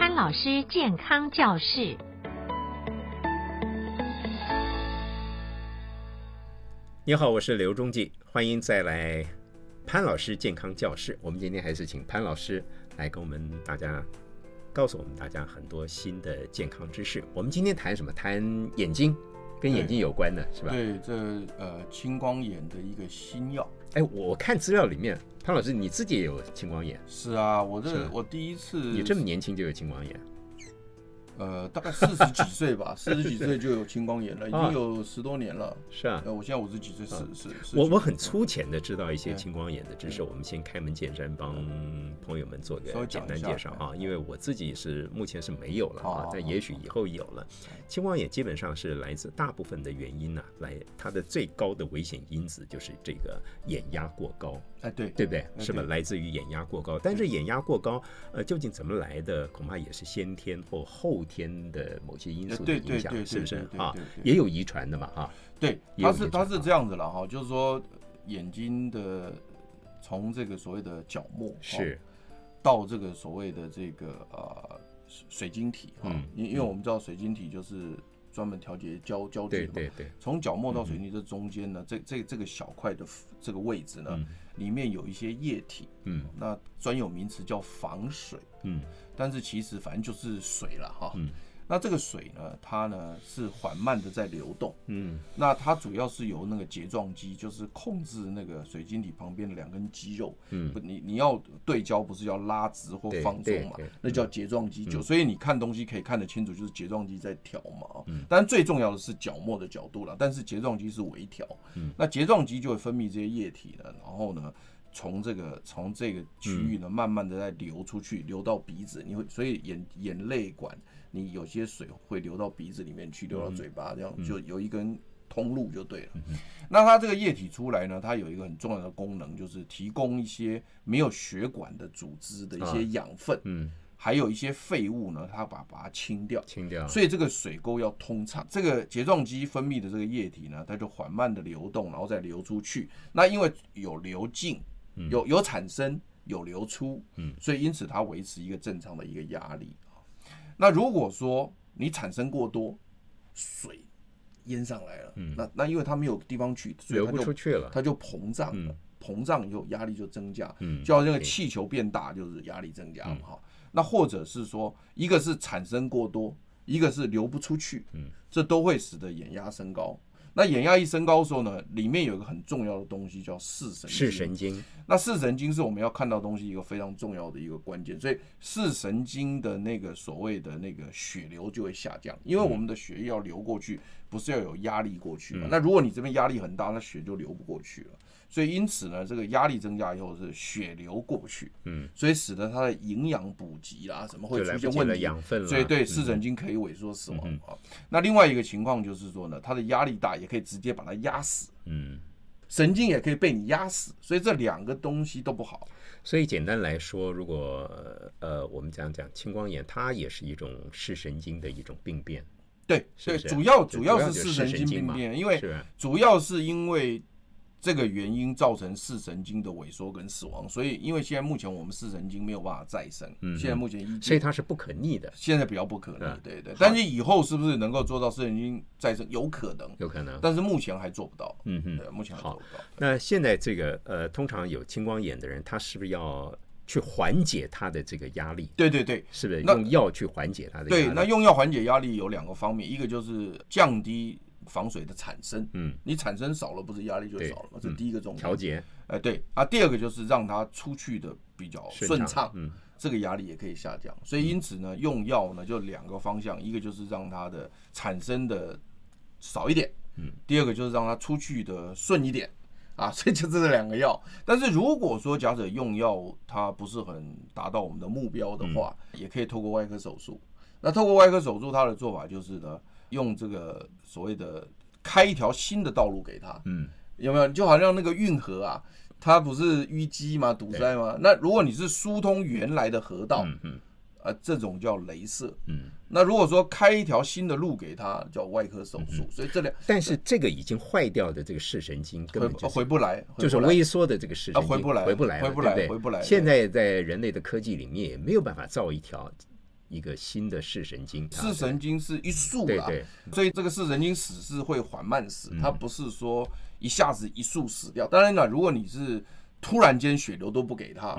潘老师健康教室。你好，我是刘忠记，欢迎再来潘老师健康教室。我们今天还是请潘老师来跟我们大家告诉我们大家很多新的健康知识。我们今天谈什么？谈眼睛，跟眼睛有关的是吧？对，这呃青光眼的一个新药。哎，我看资料里面，潘老师你自己也有青光眼？是啊，我这我第一次，你这么年轻就有青光眼？呃，大概四十几岁吧，四十几岁就有青光眼了，已经有十多年了。啊是啊，呃，我现在五十几岁，是是是。我我很粗浅的知道一些青光眼的知识，我们先开门见山帮朋友们做个简单介绍啊，因为我自己是目前是没有了啊，但也许以后有了。青光眼基本上是来自大部分的原因呢，来它的最高的危险因子就是这个眼压过高。哎，对，对不对？是吧？来自于眼压过高，但是眼压过高，呃，究竟怎么来的？恐怕也是先天或后天的某些因素的影响，是不是啊？也有遗传的嘛，哈。对，它是它是这样子了哈，就是说眼睛的从这个所谓的角膜是到这个所谓的这个呃水晶体啊，因因为我们知道水晶体就是。专门调节焦焦距的嘛，对对对，从角膜到水泥这中间呢，这这这个小块的这个位置呢，里面有一些液体，嗯，那专有名词叫防水，嗯，但是其实反正就是水了哈，嗯。那这个水呢，它呢是缓慢的在流动，嗯，那它主要是由那个睫状肌，就是控制那个水晶体旁边的两根肌肉，嗯，不，你你要对焦不是要拉直或放松嘛，那叫睫状肌就，所以你看东西可以看得清楚，就是睫状肌在调嘛，嗯，当然最重要的是角膜的角度了，但是睫状肌是微调，嗯，那睫状肌就会分泌这些液体呢，然后呢，从这个从这个区域呢，慢慢的在流出去，流到鼻子，你会所以眼眼泪管。你有些水会流到鼻子里面去，流到嘴巴，这样就有一根通路就对了。那它这个液体出来呢，它有一个很重要的功能，就是提供一些没有血管的组织的一些养分，嗯，还有一些废物呢，它把把它清掉，清掉。所以这个水沟要通畅，这个睫状肌分泌的这个液体呢，它就缓慢的流动，然后再流出去。那因为有流进，有有产生，有流出，嗯，所以因此它维持一个正常的一个压力。那如果说你产生过多水淹上来了，嗯，那那因为它没有地方去，流不出去了，它就膨胀了，膨胀以后压力就增加，嗯，就要那个气球变大，就是压力增加嘛，哈。那或者是说，一个是产生过多，一个是流不出去，嗯，这都会使得眼压升高。那眼压一升高的时候呢，里面有一个很重要的东西叫视神经。视神经，那视神经是我们要看到东西一个非常重要的一个关键，所以视神经的那个所谓的那个血流就会下降，因为我们的血液要流过去，不是要有压力过去嘛？那如果你这边压力很大，那血就流不过去了。所以因此呢，这个压力增加以后是血流过不去，嗯，所以使得它的营养补给啦什么会出现问题，养分，所以对视神经可以萎缩死亡啊。那另外一个情况就是说呢，它的压力大也可以直接把它压死，嗯，神经也可以被你压死，所以这两个东西都不好。所以简单来说，如果呃我们讲讲青光眼，它也是一种视神经的一种病变，对，对，主要主要是视神经病变，因为主要是因为。这个原因造成视神经的萎缩跟死亡，所以因为现在目前我们视神经没有办法再生，嗯，现在目前一，所以它是不可逆的，现在比较不可逆，对对。但是以后是不是能够做到视神经再生？有可能，有可能，但是目前还做不到，嗯哼，对，目前还做不到。那现在这个呃，通常有青光眼的人，他是不是要去缓解他的这个压力？对对对，是不是用药去缓解他的压力？对，那用药缓解压力有两个方面，一个就是降低。防水的产生，嗯，你产生少了，不是压力就少了吗？这第一个重点。调节，哎，对啊，第二个就是让它出去的比较顺畅，嗯，这个压力也可以下降。所以因此呢，用药呢就两个方向，一个就是让它的产生的少一点，嗯，第二个就是让它出去的顺一点，啊，所以就这两个药。但是如果说假设用药它不是很达到我们的目标的话，也可以透过外科手术。那透过外科手术，它的做法就是呢。用这个所谓的开一条新的道路给他，嗯，有没有？就好像那个运河啊，它不是淤积吗？堵塞吗？那如果你是疏通原来的河道，嗯嗯，啊，这种叫镭射，嗯。那如果说开一条新的路给他，叫外科手术。所以这两，但是这个已经坏掉的这个视神经根本就回不来，就是微缩的这个视神经回不来，回不来，回不来，回不来。现在在人类的科技里面也没有办法造一条。一个新的视神经。视神经是一束啊，对对，所以这个视神经死是会缓慢死，它不是说一下子一束死掉。当然了，如果你是突然间血流都不给他，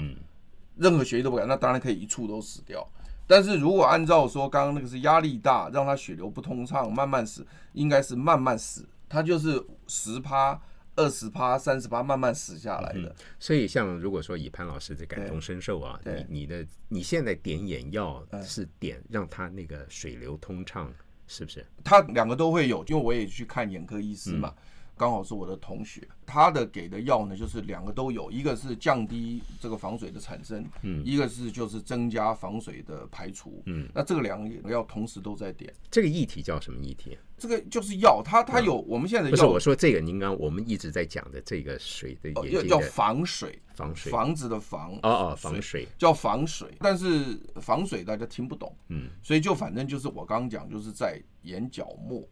任何血液都不给，那当然可以一处都死掉。但是如果按照说刚刚那个是压力大，让他血流不通畅，慢慢死，应该是慢慢死，他就是十趴。二十趴、三十趴，慢慢死下来的。嗯、所以，像如果说以潘老师的感同身受啊，你你的你现在点眼药是点让他那个水流通畅，是不是？他两个都会有，因为我也去看眼科医师嘛。嗯刚好是我的同学，他的给的药呢，就是两个都有，一个是降低这个防水的产生，嗯，一个是就是增加防水的排除，嗯，那这个两个药同时都在点。这个议题叫什么议题？这个就是药，它它有我们现在的药。不是我说这个，您刚我们一直在讲的这个水的药叫防水，防水房子的防哦哦防水叫防水，但是防水大家听不懂，嗯，所以就反正就是我刚刚讲，就是在眼角膜。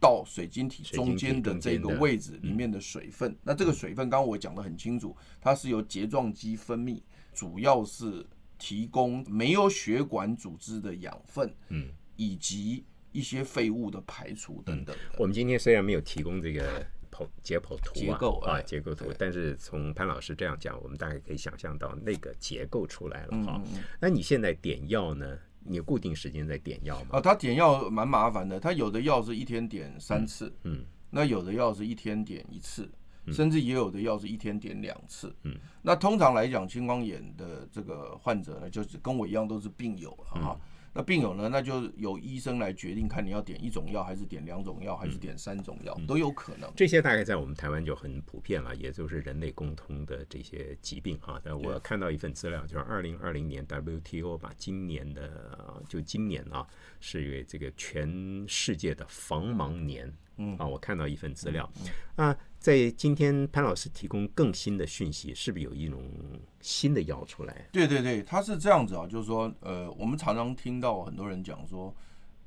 到水晶体中间的这个位置里面的水分，那这个水分刚刚我讲的很清楚，它是由睫状肌分泌，主要是提供没有血管组织的养分，嗯，以及一些废物的排除等等。我们今天虽然没有提供这个剖解剖图结构啊结构图，但是从潘老师这样讲，我们大概可以想象到那个结构出来了哈。那你现在点药呢？你固定时间在点药吗？啊，他点药蛮麻烦的，他有的药是一天点三次，嗯，嗯，那有的药是一天点一次，甚至也有的药是一天点两次，嗯，那通常来讲，青光眼的这个患者呢，就是跟我一样都是病友了哈。嗯那病友呢？那就由医生来决定，看你要点一种药，还是点两种药，还是点三种药，都有可能。这些大概在我们台湾就很普遍了，也就是人类共通的这些疾病哈。但我看到一份资料，就是二零二零年 WTO 把今年的就今年啊，是一个这个全世界的防盲年。嗯啊，我看到一份资料啊。在今天，潘老师提供更新的讯息，是不是有一种新的药出来？对对对，他是这样子啊，就是说，呃，我们常常听到很多人讲说，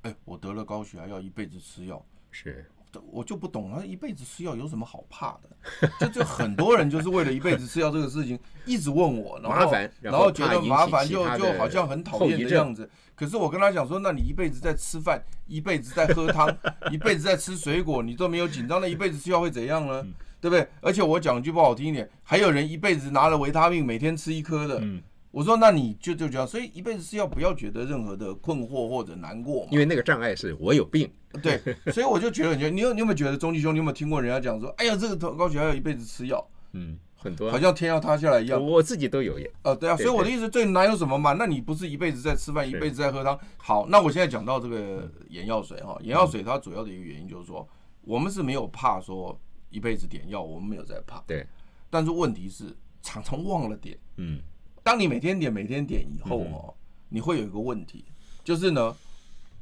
哎，我得了高血压要一辈子吃药，是，我就不懂了，一辈子吃药有什么好怕的？就就很多人就是为了一辈子吃药这个事情一直问我，然后然后觉得麻烦，就就好像很讨厌的样子。可是我跟他讲说，那你一辈子在吃饭，一辈子在喝汤，一辈子在吃水果，你都没有紧张，那一辈子吃药会怎样呢？对不对？而且我讲句不好听一点，还有人一辈子拿了维他命，每天吃一颗的。嗯，我说那你就就这样，所以一辈子是要不要觉得任何的困惑或者难过，因为那个障碍是我有病。对，所以我就觉得，你你有你有没有觉得钟继兄，你有没有听过人家讲说，哎呀，这个高血压要一辈子吃药？嗯，很多，好像天要塌下来一样。我自己都有耶。哦，对啊，所以我的意思，这哪有什么嘛？那你不是一辈子在吃饭，一辈子在喝汤？好，那我现在讲到这个眼药水哈，眼药水它主要的一个原因就是说，我们是没有怕说。一辈子点药，我们没有在怕。对，但是问题是常常忘了点。嗯，当你每天点、每天点以后哦，你会有一个问题，就是呢，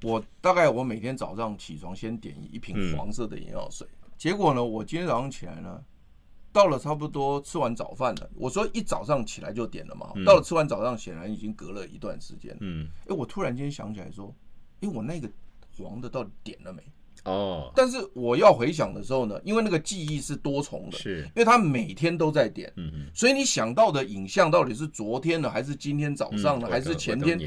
我大概我每天早上起床先点一瓶黄色的眼药水，结果呢，我今天早上起来呢，到了差不多吃完早饭了。我说一早上起来就点了嘛，到了吃完早上，显然已经隔了一段时间。嗯，哎，我突然间想起来说，哎，我那个黄的到底点了没？哦，但是我要回想的时候呢，因为那个记忆是多重的，是，因为他每天都在点，嗯嗯，所以你想到的影像到底是昨天的，还是今天早上的，还是前天？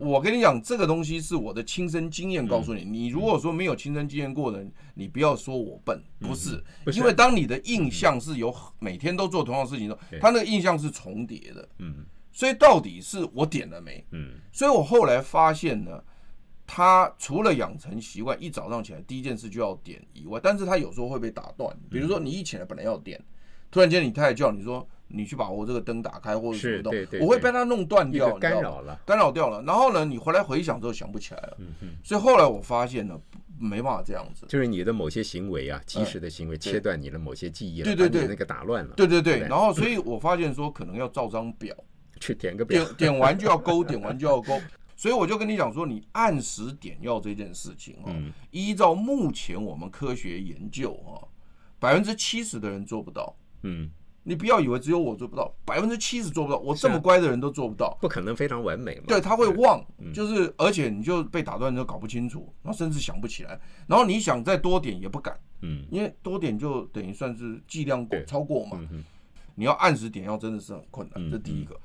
我跟你讲，这个东西是我的亲身经验告诉你。你如果说没有亲身经验过的，你不要说我笨，不是，因为当你的印象是有每天都做同样的事情的时候，他那个印象是重叠的，嗯，所以到底是我点了没？嗯，所以我后来发现呢。他除了养成习惯，一早上起来第一件事就要点以外，但是他有时候会被打断。比如说你一起来本来要点，突然间你太太叫你说你去把我这个灯打开或者什么的，我会被他弄断掉，干扰了，干扰掉了。然后呢，你回来回想之后想不起来了。所以后来我发现呢，没办法这样子，就是你的某些行为啊，及时的行为切断你的某些记忆了，对对对，那个打乱了。对对对，然后所以我发现说可能要照张表。去填个表，点点完就要勾，点完就要勾。所以我就跟你讲说，你按时点药这件事情啊，依照目前我们科学研究啊，百分之七十的人做不到。嗯，你不要以为只有我做不到，百分之七十做不到。我这么乖的人都做不到，不可能非常完美嘛。对，他会忘，就是而且你就被打断之后搞不清楚，然后甚至想不起来，然后你想再多点也不敢。嗯，因为多点就等于算是剂量过超过嘛。你要按时点药真的是很困难，这第一个。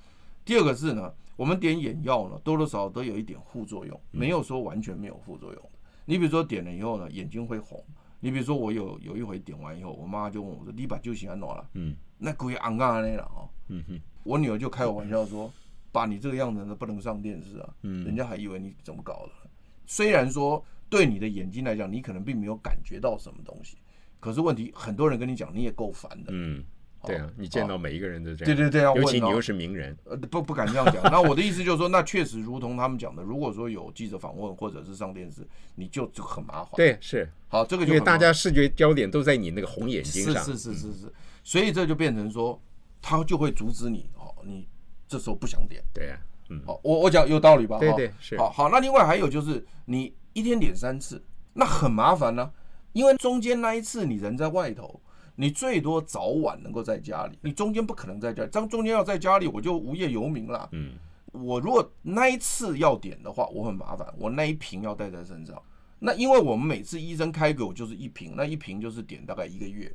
第二个是呢，我们点眼药呢，多多少少都有一点副作用，没有说完全没有副作用。你比如说点了以后呢，眼睛会红。你比如说我有有一回点完以后，我妈就问我说：“你把酒醒安哪了？”嗯，那鬼昂嘎那了哦。嗯哼，我女儿就开我玩笑说：“爸，你这个样子呢，不能上电视啊。”嗯，人家还以为你怎么搞的。虽然说对你的眼睛来讲，你可能并没有感觉到什么东西，可是问题很多人跟你讲，你也够烦的。嗯。对啊，你见到每一个人都这样。对对对啊，尤其你又是名人，呃，不不敢这样讲。那我的意思就是说，那确实如同他们讲的，如果说有记者访问或者是上电视，你就就很麻烦。对，是。好，这个就因为大家视觉焦点都在你那个红眼睛上。是是是是是，所以这就变成说，他就会阻止你哦，你这时候不想点。对啊，嗯。好，我我讲有道理吧？对对是。好好，那另外还有就是，你一天点三次，那很麻烦呢，因为中间那一次你人在外头。你最多早晚能够在家里，你中间不可能在家里。当中间要在家里，我就无业游民了。嗯，我如果那一次要点的话，我很麻烦，我那一瓶要带在身上。那因为我们每次医生开给我就是一瓶，那一瓶就是点大概一个月。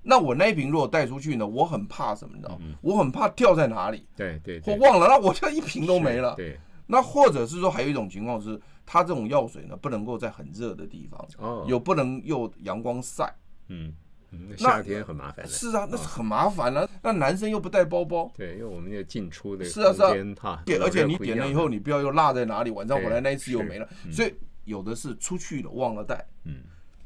那我那一瓶如果带出去呢，我很怕什么？你知道吗？我很怕掉在哪里。对对，我忘了，那我就一瓶都没了。对。那或者是说，还有一种情况是，它这种药水呢，不能够在很热的地方，有不能又阳光晒。嗯。嗯，夏天很麻烦。是啊，那是很麻烦了。那男生又不带包包。对，因为我们要进出的是啊是啊，对，而且你点了以后，你不要又落在哪里，晚上回来那一次又没了。所以有的是出去了忘了带，嗯，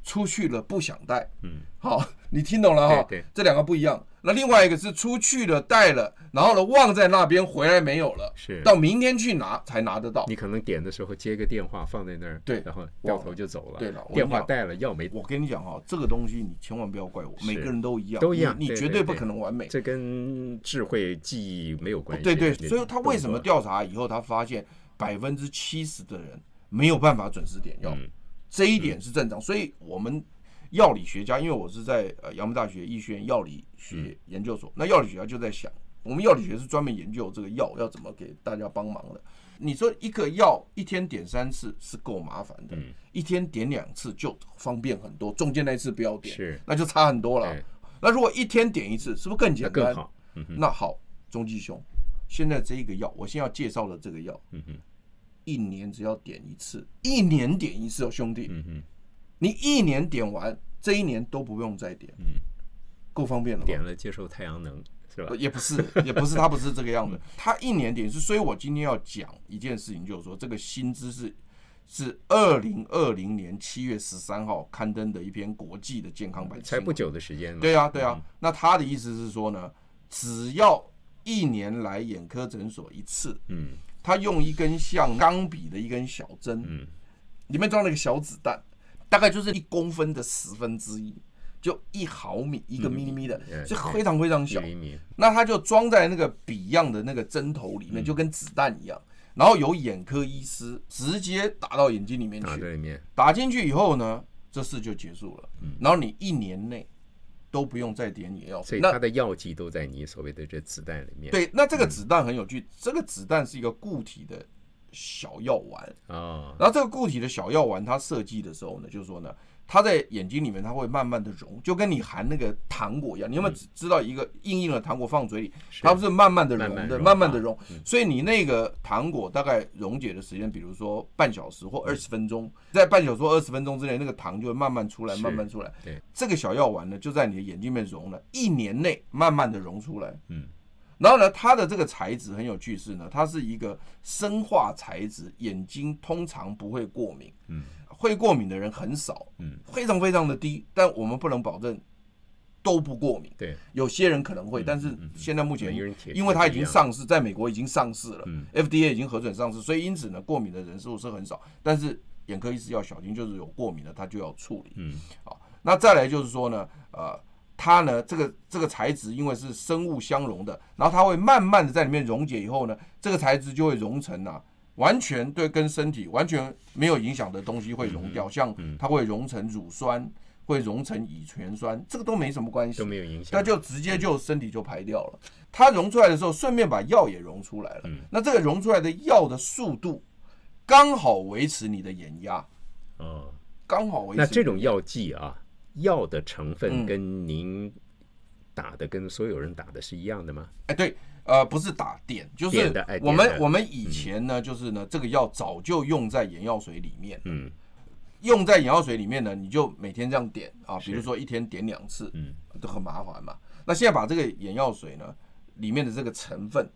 出去了不想带，嗯，好，你听懂了哈？对，这两个不一样。那另外一个是出去了带了，然后呢忘在那边回来没有了，是到明天去拿才拿得到。你可能点的时候接个电话放在那儿，对，然后掉头就走了。对了，电话带了药没？我跟你讲哈，这个东西你千万不要怪我，每个人都一样，都一样，你绝对不可能完美。这跟智慧记忆没有关系。对对，所以他为什么调查以后他发现百分之七十的人没有办法准时点药，这一点是正常。所以我们。药理学家，因为我是在呃阳明大学医学院药理学研究所，嗯、那药理学家就在想，我们药理学是专门研究这个药要怎么给大家帮忙的。你说一个药一天点三次是够麻烦的，嗯、一天点两次就方便很多，中间那次不要点，是那就差很多了。那如果一天点一次，是不是更简单？更好。嗯、那好，中继兄，现在这一个药，我先要介绍的这个药，嗯、哼一年只要点一次，一年点一次哦，兄弟。嗯你一年点完，这一年都不用再点，嗯，够方便了。点了接受太阳能是吧？也不是，也不是，他不是这个样子。他一年点是，所以我今天要讲一件事情，就是说这个新知是是二零二零年七月十三号刊登的一篇国际的健康版，才不久的时间。对啊，对啊。那他的意思是说呢，只要一年来眼科诊所一次，嗯，他用一根像钢笔的一根小针，嗯，里面装了一个小子弹。大概就是一公分的十分之一，就一毫米一个咪咪的，就非常非常小。那他就装在那个笔样的那个针头里面，就跟子弹一样。然后有眼科医师直接打到眼睛里面去。打进去以后呢，这事就结束了。然后你一年内都不用再点你药。所以它的药剂都在你所谓的这子弹里面。对，那这个子弹很有趣，这个子弹是一个固体的。小药丸啊，然后这个固体的小药丸，它设计的时候呢，就是说呢，它在眼睛里面，它会慢慢的溶，就跟你含那个糖果一样。你有没有知道一个硬硬的糖果放嘴里，它不是慢慢的融的，慢慢的融。所以你那个糖果大概溶解的时间，比如说半小时或二十分钟，在半小时或二十分钟之内，那个糖就会慢慢出来，慢慢出来。对，这个小药丸呢，就在你的眼睛里面融了，一年内慢慢的融出来。嗯。然后呢，它的这个材质很有趣，是呢，它是一个生化材质，眼睛通常不会过敏，嗯，会过敏的人很少，嗯，非常非常的低，但我们不能保证都不过敏，对，有些人可能会，但是现在目前，因为它已经上市，在美国已经上市了，FDA 已经核准上市，所以因此呢，过敏的人数是很少，但是眼科医师要小心，就是有过敏的他就要处理，嗯，好，那再来就是说呢，呃。它呢，这个这个材质因为是生物相融的，然后它会慢慢的在里面溶解以后呢，这个材质就会融成啊，完全对跟身体完全没有影响的东西会溶掉，像它会溶成乳酸，会溶成乙醛酸，这个都没什么关系，都没有影响，那就直接就身体就排掉了。它溶出来的时候，顺便把药也溶出来了，那这个溶出来的药的速度刚好维持你的眼压，哦，刚好维持。那这种药剂啊。药的成分跟您打的跟所有人打的是一样的吗？哎，对，呃，不是打点，就是我们我们以前呢，就是呢，这个药早就用在眼药水里面，嗯，用在眼药水里面呢，你就每天这样点啊，比如说一天点两次，嗯，都很麻烦嘛。那现在把这个眼药水呢，里面的这个成分，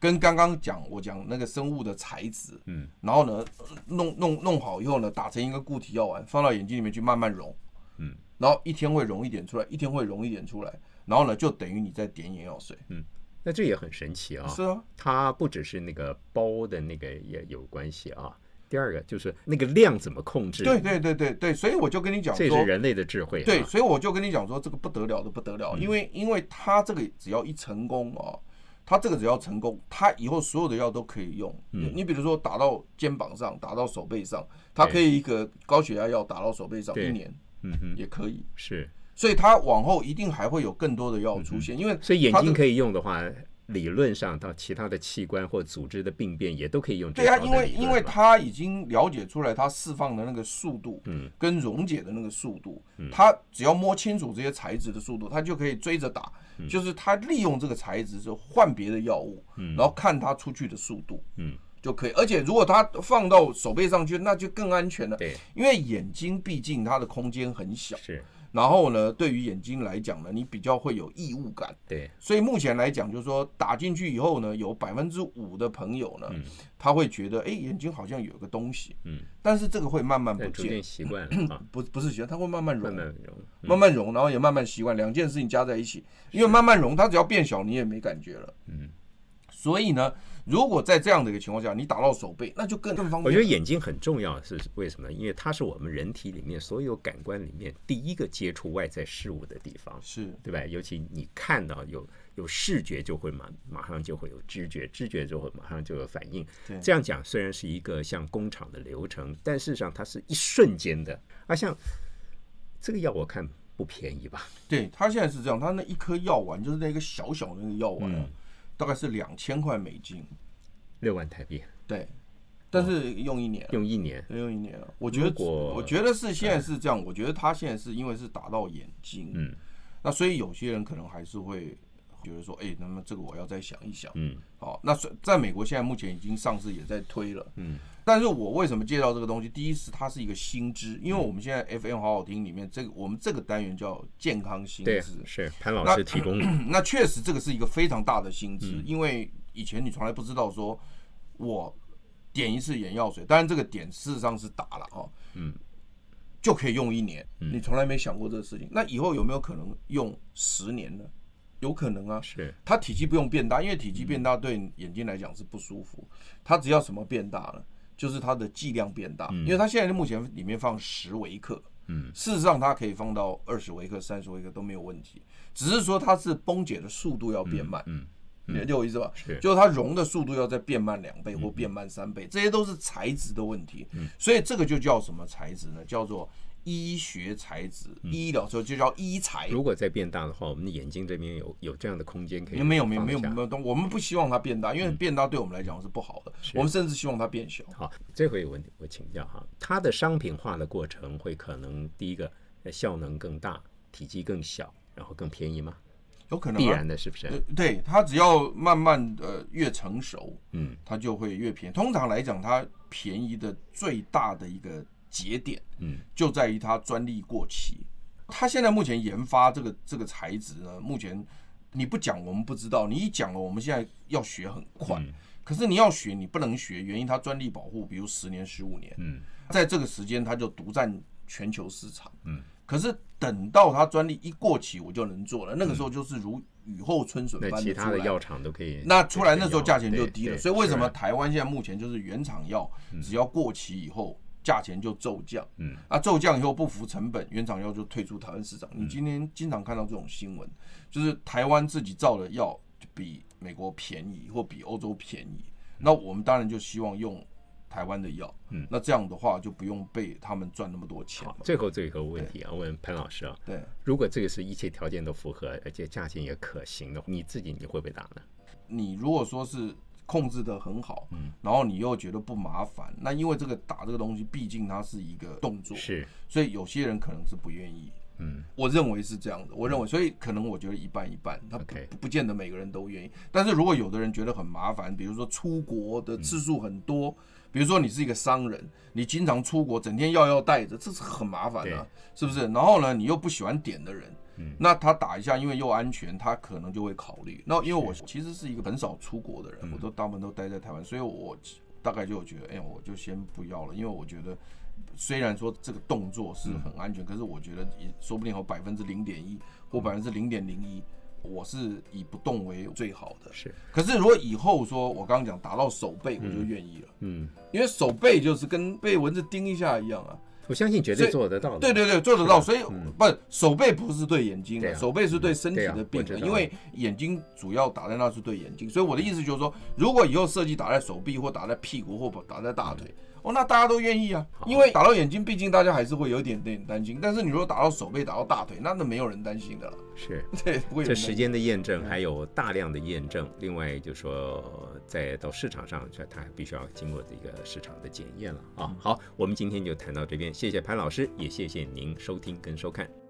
跟刚刚讲我讲那个生物的材质，嗯，然后呢，弄弄弄好以后呢，打成一个固体药丸，放到眼睛里面去慢慢溶，嗯，然后一天会溶一点出来，一天会溶一点出来，然后呢，就等于你在点眼药水，嗯，那这也很神奇啊，是啊，它不只是那个包的那个也有关系啊。第二个就是那个量怎么控制？对对对对对，所以我就跟你讲说，这是人类的智慧。对，所以我就跟你讲说，这个不得了的不得了，因为因为它这个只要一成功啊，它这个只要成功，它以后所有的药都可以用。嗯你比如说打到肩膀上，打到手背上，它可以一个高血压药打到手背上一年，嗯哼，也可以。是，所以它往后一定还会有更多的药出现，因为所以眼睛可以用的话。理论上，到其他的器官或组织的病变也都可以用这。对啊，因为因为他已经了解出来，它释放的那个速度，嗯，跟溶解的那个速度，嗯，他只要摸清楚这些材质的速度，他就可以追着打。就是他利用这个材质，就换别的药物，嗯，然后看它出去的速度，嗯，就可以。而且如果他放到手背上去，那就更安全了。对，因为眼睛毕竟它的空间很小。是。然后呢，对于眼睛来讲呢，你比较会有异物感。对，所以目前来讲，就是说打进去以后呢，有百分之五的朋友呢，嗯、他会觉得，哎，眼睛好像有个东西。嗯。但是这个会慢慢不见。逐渐习惯了。不，不是习惯，它会慢慢融。慢慢融。嗯、慢慢融，然后也慢慢习惯，两件事情加在一起，因为慢慢融，它只要变小，你也没感觉了。嗯。所以呢。如果在这样的一个情况下，你打到手背，那就更更方便。我觉得眼睛很重要，是为什么呢？因为它是我们人体里面所有感官里面第一个接触外在事物的地方，是对吧？尤其你看到有有视觉，就会马马上就会有知觉，知觉就会马上就有反应。这样讲虽然是一个像工厂的流程，但事实上它是一瞬间的。啊，像这个药我看不便宜吧？对，它现在是这样，它那一颗药丸就是那个小小的那个药丸。嗯大概是两千块美金，六万台币。对，但是用一年，用一年，用一年了。我觉得，我觉得是现在是这样。我觉得他现在是因为是打到眼睛，嗯，那所以有些人可能还是会觉得说，哎，那么这个我要再想一想，嗯，好。那在美国现在目前已经上市，也在推了，嗯。但是我为什么介绍这个东西？第一是它是一个新知，因为我们现在 FM 好好听里面这个我们这个单元叫健康新知，是潘老师提供的。那确实这个是一个非常大的新知，因为以前你从来不知道说，我点一次眼药水，当然这个点事实上是打了哦，嗯，就可以用一年，你从来没想过这个事情。那以后有没有可能用十年呢？有可能啊，是它体积不用变大，因为体积变大对眼睛来讲是不舒服，它只要什么变大了？就是它的剂量变大，因为它现在目前里面放十微克，嗯，事实上它可以放到二十微克、三十微克都没有问题，只是说它是崩解的速度要变慢，嗯，你理解我意思吧？是，就是它溶的速度要再变慢两倍或变慢三倍，这些都是材质的问题，所以这个就叫什么材质呢？叫做。医学才子，医疗说就叫医才。如果再变大的话，我们的眼睛这边有有这样的空间可以？没有没有没有没有东，我们不希望它变大，因为变大对我们来讲是不好的。我们甚至希望它变小。好，这回有问题，我请教哈，它的商品化的过程会可能第一个效能更大，体积更小，然后更便宜吗？有可能，必然的是不是？对，它只要慢慢的越成熟，嗯，它就会越便宜。通常来讲，它便宜的最大的一个。节点，嗯，就在于它专利过期。它现在目前研发这个这个材质呢，目前你不讲我们不知道，你一讲了，我们现在要学很快。可是你要学，你不能学，原因它专利保护，比如十年、十五年，嗯，在这个时间它就独占全球市场，嗯。可是等到它专利一过期，我就能做了，那个时候就是如雨后春笋般的出来。其他的药厂都可以。那出来那时候价钱就低了，所以为什么台湾现在目前就是原厂药，只要过期以后。价钱就骤降，嗯，啊，骤降以后不服成本，原厂药就退出台湾市场。你今天经常看到这种新闻，就是台湾自己造的药就比美国便宜或比欧洲便宜，那我们当然就希望用台湾的药，嗯，那这样的话就不用被他们赚那么多钱。最后最后问题啊，问潘老师啊，对，如果这个是一切条件都符合，而且价钱也可行的话，你自己你会不会打呢？你如果说是。控制的很好，嗯，然后你又觉得不麻烦，那因为这个打这个东西，毕竟它是一个动作，是，所以有些人可能是不愿意，嗯，我认为是这样的。我认为，所以可能我觉得一半一半，他不不见得每个人都愿意。但是如果有的人觉得很麻烦，比如说出国的次数很多，比如说你是一个商人，你经常出国，整天要要带着，这是很麻烦的，是不是？然后呢，你又不喜欢点的人，那他打一下，因为又安全，他可能就会考虑。那因为我其实是一个很少出国的人，我都大部分都待在台湾，所以我大概就觉得，哎，我就先不要了，因为我觉得。虽然说这个动作是很安全，可是我觉得也说不定有百分之零点一或百分之零点零一，我是以不动为最好的。是，可是如果以后说我刚刚讲打到手背，我就愿意了。嗯，因为手背就是跟被蚊子叮一下一样啊。我相信绝对做得到。对对对，做得到。所以不，手背不是对眼睛的，手背是对身体的病的，因为眼睛主要打在那是对眼睛。所以我的意思就是说，如果以后设计打在手臂或打在屁股或打在大腿。哦，那大家都愿意啊，因为打到眼睛，毕竟大家还是会有一点点担心。但是你如果打到手背、打到大腿，那那没有人担心的了。是，对，不会。这时间的验证还有大量的验证，另外就是说，在到市场上，这它必须要经过这个市场的检验了啊。好，我们今天就谈到这边，谢谢潘老师，也谢谢您收听跟收看。